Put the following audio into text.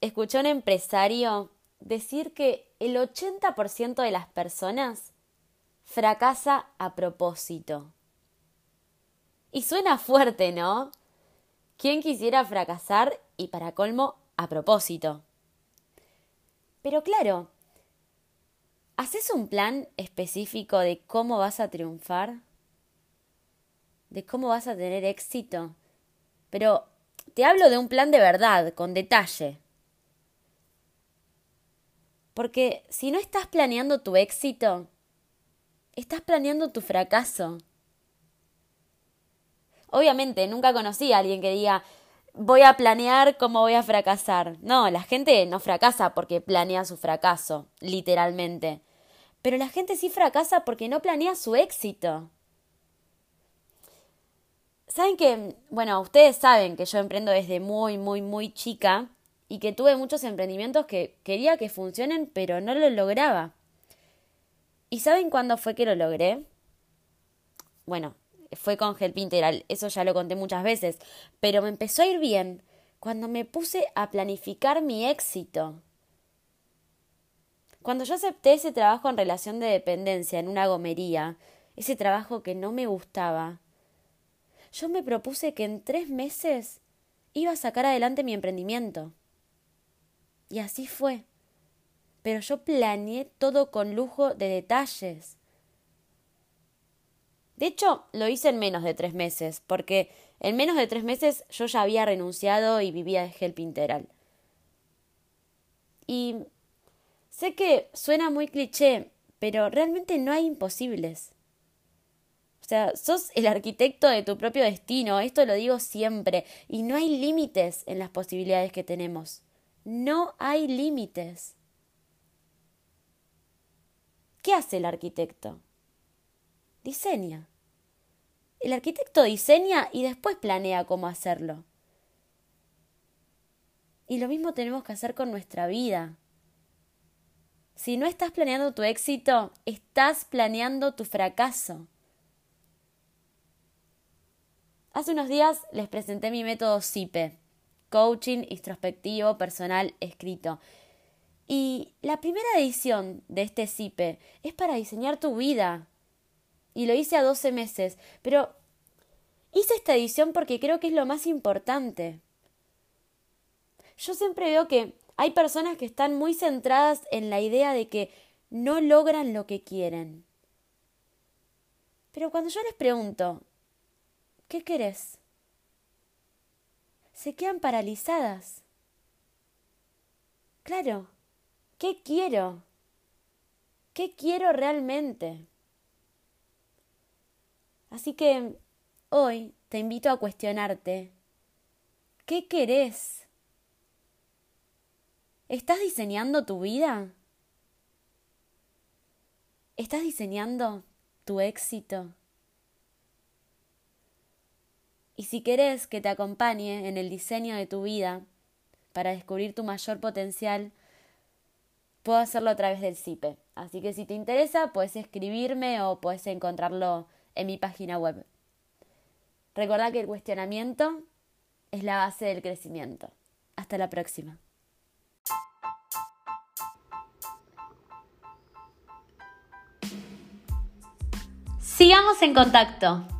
escuché a un empresario decir que el 80% de las personas fracasa a propósito. Y suena fuerte, ¿no? ¿Quién quisiera fracasar y para colmo a propósito? Pero claro, ¿haces un plan específico de cómo vas a triunfar? ¿De cómo vas a tener éxito? Pero te hablo de un plan de verdad, con detalle. Porque si no estás planeando tu éxito, estás planeando tu fracaso. Obviamente, nunca conocí a alguien que diga, voy a planear cómo voy a fracasar. No, la gente no fracasa porque planea su fracaso, literalmente. Pero la gente sí fracasa porque no planea su éxito. Saben que, bueno, ustedes saben que yo emprendo desde muy, muy, muy chica y que tuve muchos emprendimientos que quería que funcionen, pero no lo lograba. ¿Y saben cuándo fue que lo logré? Bueno, fue con Help Integral, eso ya lo conté muchas veces, pero me empezó a ir bien cuando me puse a planificar mi éxito. Cuando yo acepté ese trabajo en relación de dependencia en una gomería, ese trabajo que no me gustaba, yo me propuse que en tres meses iba a sacar adelante mi emprendimiento. Y así fue. Pero yo planeé todo con lujo de detalles. De hecho, lo hice en menos de tres meses, porque en menos de tres meses yo ya había renunciado y vivía de Help Integral. Y sé que suena muy cliché, pero realmente no hay imposibles. O sea, sos el arquitecto de tu propio destino, esto lo digo siempre, y no hay límites en las posibilidades que tenemos. No hay límites. ¿Qué hace el arquitecto? Diseña. El arquitecto diseña y después planea cómo hacerlo. Y lo mismo tenemos que hacer con nuestra vida. Si no estás planeando tu éxito, estás planeando tu fracaso. Hace unos días les presenté mi método CIPE, Coaching Introspectivo Personal Escrito. Y la primera edición de este CIPE es para diseñar tu vida. Y lo hice a 12 meses, pero hice esta edición porque creo que es lo más importante. Yo siempre veo que hay personas que están muy centradas en la idea de que no logran lo que quieren. Pero cuando yo les pregunto, ¿Qué querés? Se quedan paralizadas. Claro, ¿qué quiero? ¿Qué quiero realmente? Así que hoy te invito a cuestionarte. ¿Qué querés? ¿Estás diseñando tu vida? ¿Estás diseñando tu éxito? Y si querés que te acompañe en el diseño de tu vida para descubrir tu mayor potencial, puedo hacerlo a través del CIPE. Así que si te interesa, puedes escribirme o puedes encontrarlo en mi página web. Recuerda que el cuestionamiento es la base del crecimiento. Hasta la próxima. Sigamos en contacto.